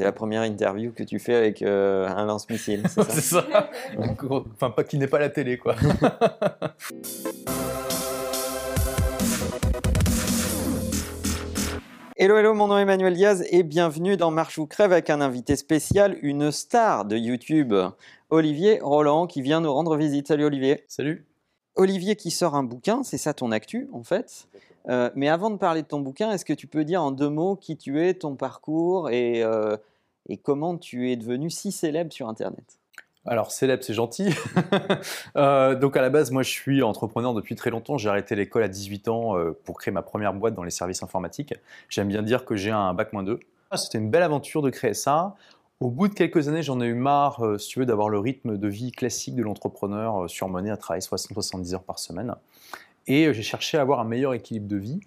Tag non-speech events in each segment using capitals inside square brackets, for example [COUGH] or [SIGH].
C'est la première interview que tu fais avec euh, un lance-missile, c'est ça? [LAUGHS] [LAUGHS] Enfin, pas qu'il n'est pas la télé, quoi. [LAUGHS] Hello, hello, mon nom est Emmanuel Diaz et bienvenue dans Marche ou Crève avec un invité spécial, une star de YouTube, Olivier Roland, qui vient nous rendre visite. Salut Olivier. Salut. Olivier qui sort un bouquin, c'est ça ton actu en fait. Euh, mais avant de parler de ton bouquin, est-ce que tu peux dire en deux mots qui tu es, ton parcours et, euh, et comment tu es devenu si célèbre sur Internet? Alors, célèbre, c'est gentil. [LAUGHS] Euh, donc, à la base, moi, je suis entrepreneur depuis très longtemps. J'ai arrêté l'école à 18 ans euh, pour créer ma première boîte dans les services informatiques. J'aime bien dire que j'ai un bac moins 2. Ah, C'était une belle aventure de créer ça. Au bout de quelques années, j'en ai eu marre, euh, si tu veux, d'avoir le rythme de vie classique de l'entrepreneur surmené à travailler 60-70 heures par semaine. Et j'ai cherché à avoir un meilleur équilibre de vie.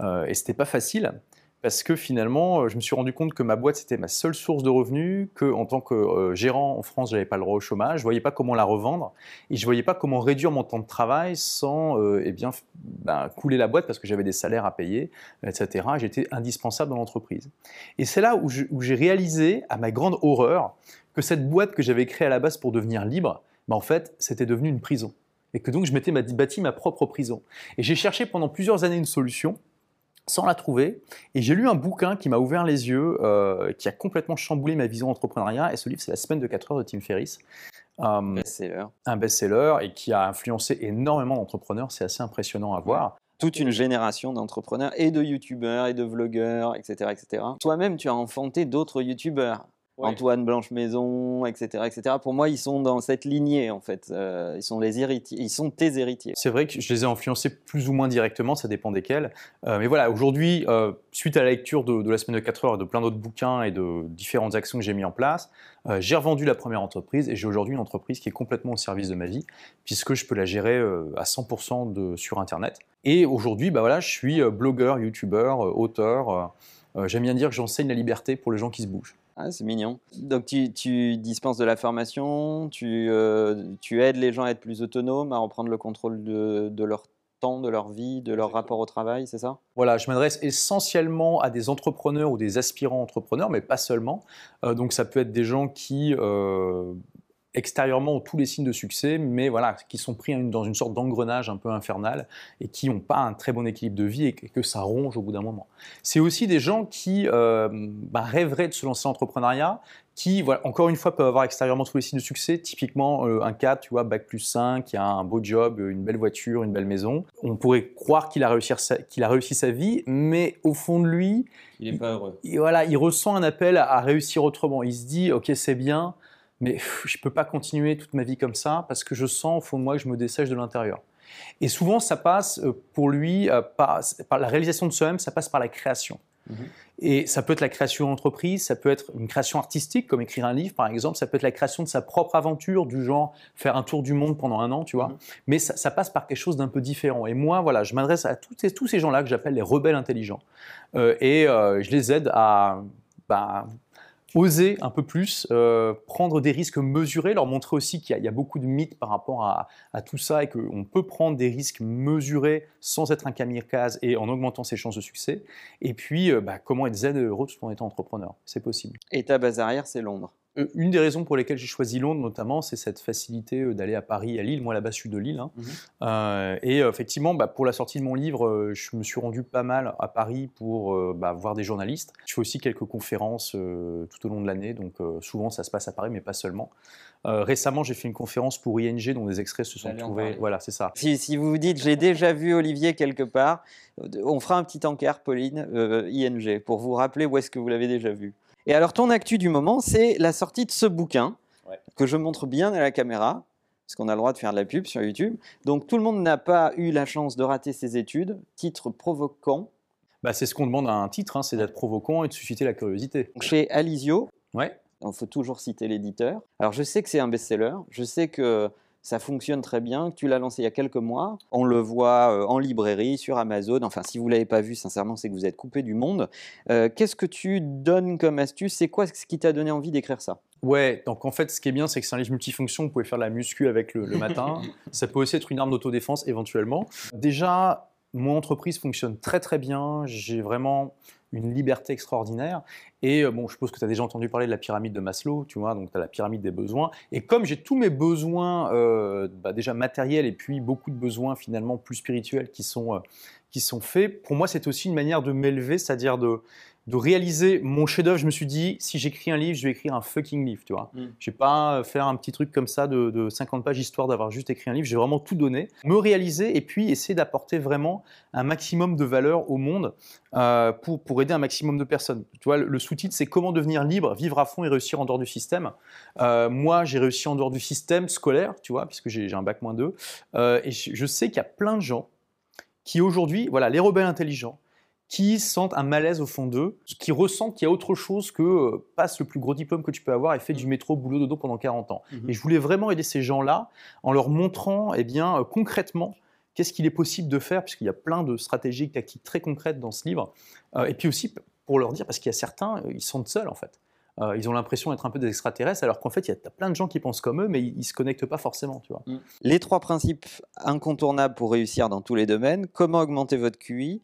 Euh, et c'était pas facile parce que finalement, euh, je me suis rendu compte que ma boîte c'était ma seule source de revenus, que en tant que euh, gérant en France, j'avais pas le droit au chômage, je voyais pas comment la revendre et je voyais pas comment réduire mon temps de travail sans euh, eh bien ben, couler la boîte parce que j'avais des salaires à payer, etc. J'étais indispensable dans l'entreprise. Et c'est là où j'ai réalisé, à ma grande horreur, que cette boîte que j'avais créée à la base pour devenir libre, ben, en fait, c'était devenu une prison. Et que donc je m'étais bâti ma propre prison. Et j'ai cherché pendant plusieurs années une solution sans la trouver. Et j'ai lu un bouquin qui m'a ouvert les yeux, euh, qui a complètement chamboulé ma vision d'entrepreneuriat. Et ce livre, c'est La semaine de 4 heures de Tim Ferriss. Euh, Best-seller. un best-seller et qui a influencé énormément d'entrepreneurs. C'est assez impressionnant à voir. Toute une génération d'entrepreneurs et de youtubeurs et de vlogueurs, etc. etc. Toi-même, tu as enfanté d'autres youtubeurs. Ouais. Antoine Blanche Maison, etc., etc. Pour moi, ils sont dans cette lignée en fait. Euh, ils sont les héritiers, ils sont tes héritiers. C'est vrai que je les ai influencés plus ou moins directement, ça dépend desquels. Euh, mais voilà, aujourd'hui, euh, suite à la lecture de, de la semaine de 4 heures et de plein d'autres bouquins et de différentes actions que j'ai mis en place, j'ai revendu la première entreprise et j'ai aujourd'hui une entreprise qui est complètement au service de ma vie, puisque je peux la gérer à 100% de, sur Internet. Et aujourd'hui, bah voilà, je suis blogueur, youtubeur, auteur. J'aime bien dire que j'enseigne la liberté pour les gens qui se bougent. Ah, c'est mignon. Donc tu, tu dispenses de la formation, tu, euh, tu aides les gens à être plus autonomes, à reprendre le contrôle de, de leur temps, de leur vie, de leur rapport au travail, c'est ça? Voilà, je m'adresse essentiellement à des entrepreneurs ou des aspirants entrepreneurs, mais pas seulement. Euh, donc ça peut être des gens qui euh, extérieurement ont tous les signes de succès, mais voilà, qui sont pris dans une sorte d'engrenage un peu infernal et qui n'ont pas un très bon équilibre de vie et que ça ronge au bout d'un moment. C'est aussi des gens qui euh, bah, rêveraient de se lancer en entrepreneuriat, qui, voilà, encore une fois, peuvent avoir extérieurement tous les signes de succès. Typiquement, euh, un cadre, tu vois, bac plus 5, qui a un beau job, une belle voiture, une belle maison. On pourrait croire qu'il a, réussi sa- qu'il a réussi sa vie, mais au fond de lui, Il n'est pas heureux. et voilà, il ressent un appel à, à réussir autrement. Il se dit, ok, c'est bien, mais pff, je peux pas continuer toute ma vie comme ça parce que je sens au fond de moi que je me dessèche de l'intérieur. Et souvent, ça passe euh, pour lui euh, par, par la réalisation de soi-même, ça passe par la création. Mhm. Et ça peut être la création d'entreprise, ça peut être une création artistique, comme écrire un livre par exemple, ça peut être la création de sa propre aventure, du genre faire un tour du monde pendant un an, tu vois. Mhm. Mais ça, ça passe par quelque chose d'un peu différent. Et moi, voilà, je m'adresse à tous ces, tous ces gens-là que j'appelle les rebelles intelligents. Euh, et euh, je les aide à bah, oser un peu plus, euh, prendre des risques mesurés, leur montrer aussi qu'il y, a- beaucoup de mythes par rapport à, tout ça et qu'on peut prendre des risques mesurés sans être un kamikaze et en augmentant ses chances de succès. Et puis, euh, bah, comment être zen et heureux tout en étant entrepreneur. C'est possible. Et ta base arrière, c'est Londres. Euh, Une des raisons pour lesquelles j'ai choisi Londres, notamment, c'est cette facilité euh, d'aller à Paris à Lille. Moi, là-bas, je suis de Lille. hein. Mhm. Euh, et effectivement, bah, pour la sortie de mon livre, je me suis rendu pas mal à Paris pour euh, bah, voir des journalistes. Je fais aussi quelques conférences euh, tout au long de l'année, donc souvent ça se passe à Paris, mais pas seulement. Euh, récemment, j'ai fait une conférence pour ING dont des extraits se sont trouvés. Voilà, c'est ça. Si, si vous vous dites, j'ai déjà vu Olivier quelque part, euh, on fera un petit encart, Pauline, euh, ING, pour vous rappeler où est-ce que vous l'avez déjà vu. Et alors, ton actu du moment, c'est la sortie de ce bouquin, Ouais. que je montre bien à la caméra, parce qu'on a le droit de faire de la pub sur YouTube. Donc, tout le monde n'a pas eu la chance de rater ses études. Titre provoquant. Bah, c'est ce qu'on demande à un titre, hein, c'est d'être provocant et de susciter la curiosité. Chez Alizio, Ouais. Il faut toujours citer l'éditeur. Alors, je sais que c'est un best-seller. Je sais que ça fonctionne très bien, que tu l'as lancé il y a quelques mois. On le voit euh, en librairie, sur Amazon. Enfin, si vous ne l'avez pas vu, sincèrement, c'est que vous êtes coupé du monde. Euh, Qu'est-ce que tu donnes comme astuce? C'est quoi ce qui t'a donné envie d'écrire ça? Ouais, donc en fait, ce qui est bien, c'est que c'est un livre multifonction. Vous pouvez faire la muscu avec le, le matin. [LAUGHS] Ça peut aussi être une arme d'autodéfense éventuellement. Déjà, mon entreprise fonctionne très très bien. J'ai vraiment une liberté extraordinaire. Et euh, bon, je suppose que tu as déjà entendu parler de la pyramide de Maslow, tu vois, donc tu as la pyramide des besoins. Et comme j'ai tous mes besoins euh, bah, déjà matériels et puis beaucoup de besoins finalement plus spirituels qui sont, euh, qui sont faits, pour moi c'est aussi une manière de m'élever, c'est-à-dire de, de réaliser mon chef-d'œuvre, je me suis dit, si j'écris un livre, je vais écrire un fucking livre, tu vois. Mm. Je vais pas faire un petit truc comme ça de, 50 pages histoire d'avoir juste écrit un livre. J'ai vraiment tout donné, me réaliser et puis essayer d'apporter vraiment un maximum de valeur au monde euh, pour, pour aider un maximum de personnes. Tu vois, le, sous-titre, c'est comment devenir libre, vivre à fond et réussir en dehors du système. Euh, moi, j'ai réussi en dehors du système scolaire, tu vois, puisque j'ai un bac moins 2. Euh, et je, je sais qu'il y a plein de gens qui aujourd'hui, voilà, les rebelles intelligents, qui sentent un malaise au fond d'eux, qui ressentent qu'il y a autre chose que euh, passe le plus gros diplôme que tu peux avoir et fait du mmh. métro, boulot, dodo pendant 40 ans. Mmh. Et je voulais vraiment aider ces gens-là en leur montrant eh bien, euh, concrètement qu'est-ce qu'il est possible de faire, puisqu'il y a plein de stratégies tactiques très concrètes dans ce livre. Euh, et puis aussi pour leur dire, parce qu'il y a certains, ils sont seuls en fait. ils ont l'impression d'être un peu des extraterrestres, alors qu'en fait, il y a plein de gens qui pensent comme eux, mais ils ne se connectent pas forcément. Tu vois. Mmh. Les trois principes incontournables pour réussir dans tous les domaines, comment augmenter votre QI,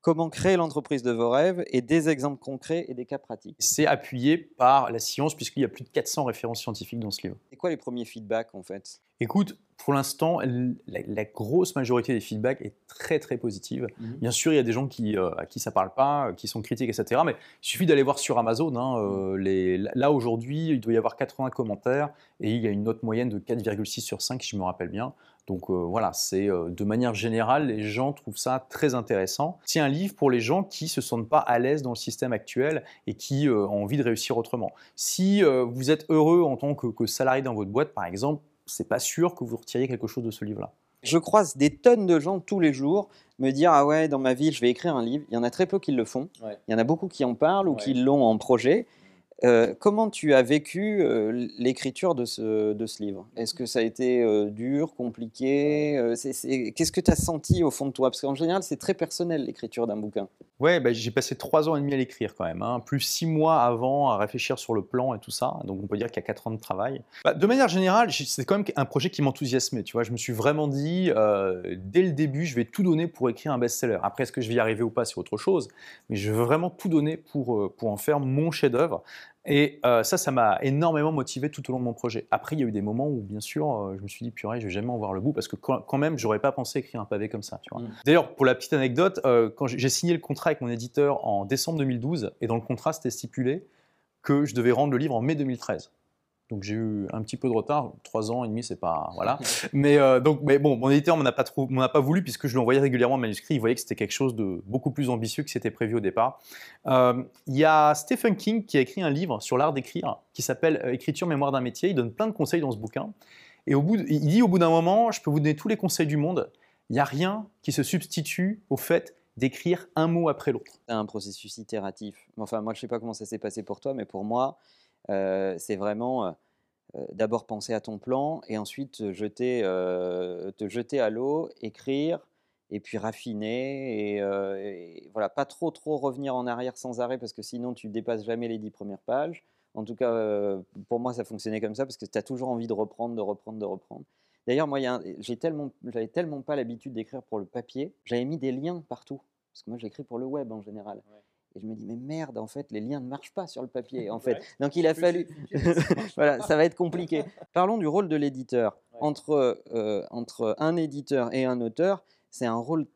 comment créer l'entreprise de vos rêves et des exemples concrets et des cas pratiques. C'est appuyé par la science puisqu'il y a plus de 400 références scientifiques dans ce livre. C'est quoi les premiers feedbacks en fait? Écoute, pour l'instant, la, grosse majorité des feedbacks est très très positive. Mhm. Bien sûr, il y a des gens qui, euh, à qui ça parle pas, qui sont critiques, etc. Mais il suffit d'aller voir sur Amazon. Hein, euh, mhm. les, là aujourd'hui, il doit y avoir 80 commentaires et il y a une note moyenne de 4,6 sur 5, si je me rappelle bien. Donc euh, voilà, c'est de manière générale, les gens trouvent ça très intéressant. C'est un livre pour les gens qui se sentent pas à l'aise dans le système actuel et qui ont envie de réussir autrement. Si vous êtes heureux en tant que, que salarié dans votre boîte, par exemple, c'est pas sûr que vous retiriez quelque chose de ce livre-là. Je croise des tonnes de gens tous les jours me dire ah ouais dans ma vie je vais écrire un livre. Il y en a très peu qui le font. Il y en a beaucoup qui en parlent ou qui l'ont en projet. Euh, comment tu as vécu euh, l'écriture de ce, de ce livre? Est-ce que ça a été euh, dur, compliqué? Qu'est-ce que tu as senti au fond de toi? Parce qu'en général, c'est très personnel l'écriture d'un bouquin. Ouais, bah, j'ai passé trois ans et demi à l'écrire quand même, hein. plus six mois avant à réfléchir sur le plan et tout ça. Donc on peut dire qu'il y a quatre ans de travail. Bah, de manière générale, c'est quand même un projet qui m'enthousiasmait. Tu vois, je me suis vraiment dit dès le début, je vais tout donner pour écrire un best-seller. Après, est-ce que je vais y arriver ou pas, c'est autre chose. Mais je veux vraiment tout donner pour, pour en faire mon chef-d'œuvre. Et euh, ça, ça m'a énormément motivé tout au long de mon projet. Après, il y a eu des moments où, bien sûr, euh, je me suis dit, purée, je vais jamais en voir le bout parce que quand, même, j'aurais pas pensé écrire un pavé comme ça. Mm. D'ailleurs, pour la petite anecdote, euh, quand j'ai signé le contrat avec mon éditeur en décembre 2012, et dans le contrat, c'était stipulé que je devais rendre le livre en mai 2013. Donc j'ai eu un petit peu de retard, trois ans et demi, c'est pas voilà. [LAUGHS] Mais euh, donc, mais bon, mon éditeur m'en a pas trop, m'en a pas voulu puisque je lui envoyais régulièrement le manuscrit. Il voyait que c'était quelque chose de beaucoup plus ambitieux que c'était prévu au départ. Euh, il y a Stephen King qui a écrit un livre sur l'art d'écrire qui s'appelle euh, Écriture mémoire d'un métier. Il donne plein de conseils dans ce bouquin. Et au bout, il dit au bout d'un moment, je peux vous donner tous les conseils du monde. Il n'y a rien qui se substitue au fait d'écrire un mot après l'autre. C'est un processus itératif. Enfin, moi, je sais pas comment ça s'est passé pour toi, mais pour moi, euh, c'est vraiment euh, euh, d'abord penser à ton plan et ensuite te jeter, te jeter à l'eau, écrire et puis raffiner et, voilà, pas trop trop revenir en arrière sans arrêt parce que sinon tu dépasses jamais les dix premières pages. En tout cas, pour moi, ça fonctionnait comme ça parce que tu as toujours envie de reprendre, de reprendre, de reprendre. D'ailleurs, moi, tellement, j'avais tellement pas l'habitude d'écrire pour le papier, j'avais mis des liens partout parce que moi, j'écris pour le web en général. Et je me dis, mais merde, en fait, les liens ne marchent pas sur le papier, en [LAUGHS] fait. Donc il a fallu. [LAUGHS] voilà, ça va être compliqué. Parlons du rôle de l'éditeur. Entre, euh, entre un éditeur et un auteur, c'est un rôle.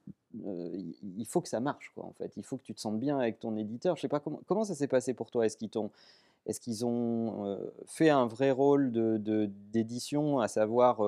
Euh, il faut que ça marche, quoi, en fait. Il faut que tu te sentes bien avec ton éditeur. Je sais pas comment, comment ça s'est passé pour toi? Est-ce qu'ils t'ont. Est-ce qu'ils ont euh, fait un vrai rôle d'édition, de, à savoir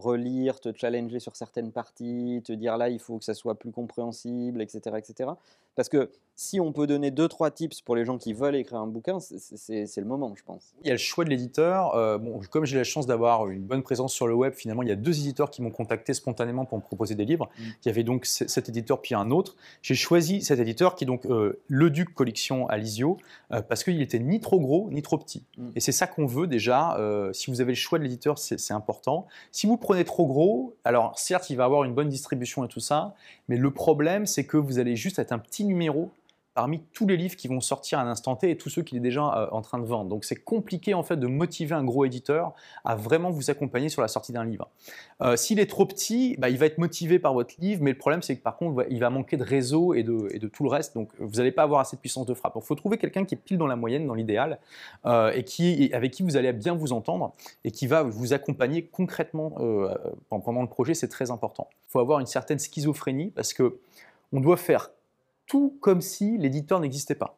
relire, te challenger sur certaines parties, te dire là, il faut que ça soit plus compréhensible, etc. etc. Parce que si on peut donner deux, trois tips pour les gens qui veulent écrire un bouquin, c'est le moment, je pense. Il y a le choix de l'éditeur. Euh, bon, comme j'ai la chance d'avoir une bonne présence sur le web, finalement, il y a deux éditeurs qui m'ont contacté spontanément pour me proposer des livres. Mm. Il y avait donc cet éditeur puis un autre. J'ai choisi cet éditeur qui est donc euh, Le Duc Collection Alizio euh, parce qu'il était ni trop gros ni trop petit. Mm. Et c'est ça qu'on veut déjà. si vous avez le choix de l'éditeur, c'est important. Si vous prenez trop gros, alors certes, il va avoir une bonne distribution et tout ça, mais le problème, c'est que vous allez juste être un petit numéro parmi tous les livres qui vont sortir à un instant T et tous ceux qu'il est déjà euh, en train de vendre. Donc c'est compliqué en fait de motiver un gros éditeur à vraiment vous accompagner sur la sortie d'un livre. Euh, s'il est trop petit, bah, il va être motivé par votre livre, mais le problème c'est que par contre il va manquer de réseau et de, tout le reste, donc vous n'allez pas avoir assez de puissance de frappe. Il faut trouver quelqu'un qui est pile dans la moyenne, dans l'idéal, euh, et qui, avec qui vous allez bien vous entendre et qui va vous accompagner concrètement pendant le projet, c'est très important. Il faut avoir une certaine schizophrénie parce que on doit faire tout comme si l'éditeur n'existait pas.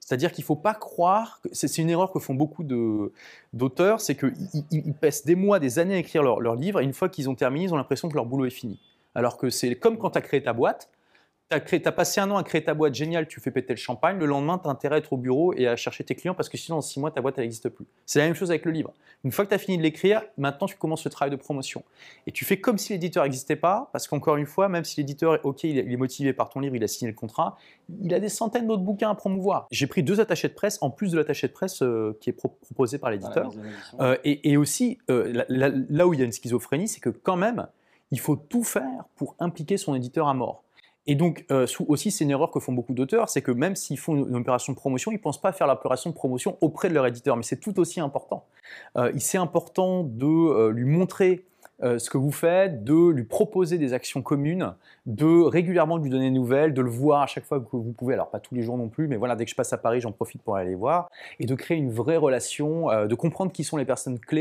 C'est-à-dire qu'il ne faut pas croire, c'est une erreur que font beaucoup d'auteurs, c'est qu'ils passent des mois, des années à écrire leur, leur livre, et une fois qu'ils ont terminé, ils ont l'impression que leur boulot est fini. Alors que c'est comme quand tu as créé ta boîte, tu as, passé un an à créer ta boîte, génial, tu fais péter le champagne. Le lendemain, tu as intérêt à être au bureau et à chercher tes clients parce que sinon, dans six mois, ta boîte, elle n'existe plus. C'est la même chose avec le livre. Une fois que tu as fini de l'écrire, maintenant, tu commences le travail de promotion. Et tu fais comme si l'éditeur n'existait pas parce qu'encore une fois, même si l'éditeur, OK, il est motivé par ton livre, il a signé le contrat, il a des centaines d'autres bouquins à promouvoir. J'ai pris deux attachés de presse en plus de l'attaché de presse euh, qui est proposé par l'éditeur. Euh, et, aussi, euh, là où il y a une schizophrénie, c'est que quand même, il faut tout faire pour impliquer son éditeur à mort. Et donc, euh, aussi, c'est une erreur que font beaucoup d'auteurs, c'est que même s'ils font une, opération de promotion, ils ne pensent pas faire l'opération de promotion auprès de leur éditeur. Mais c'est tout aussi important. Euh, c'est important de euh, lui montrer ce que vous faites, de lui proposer des actions communes, de régulièrement lui donner des nouvelles, de le voir à chaque fois que vous pouvez. Alors, pas tous les jours non plus, mais voilà, dès que je passe à Paris, j'en profite pour aller les voir. Et de créer une vraie relation, de comprendre qui sont les personnes clés.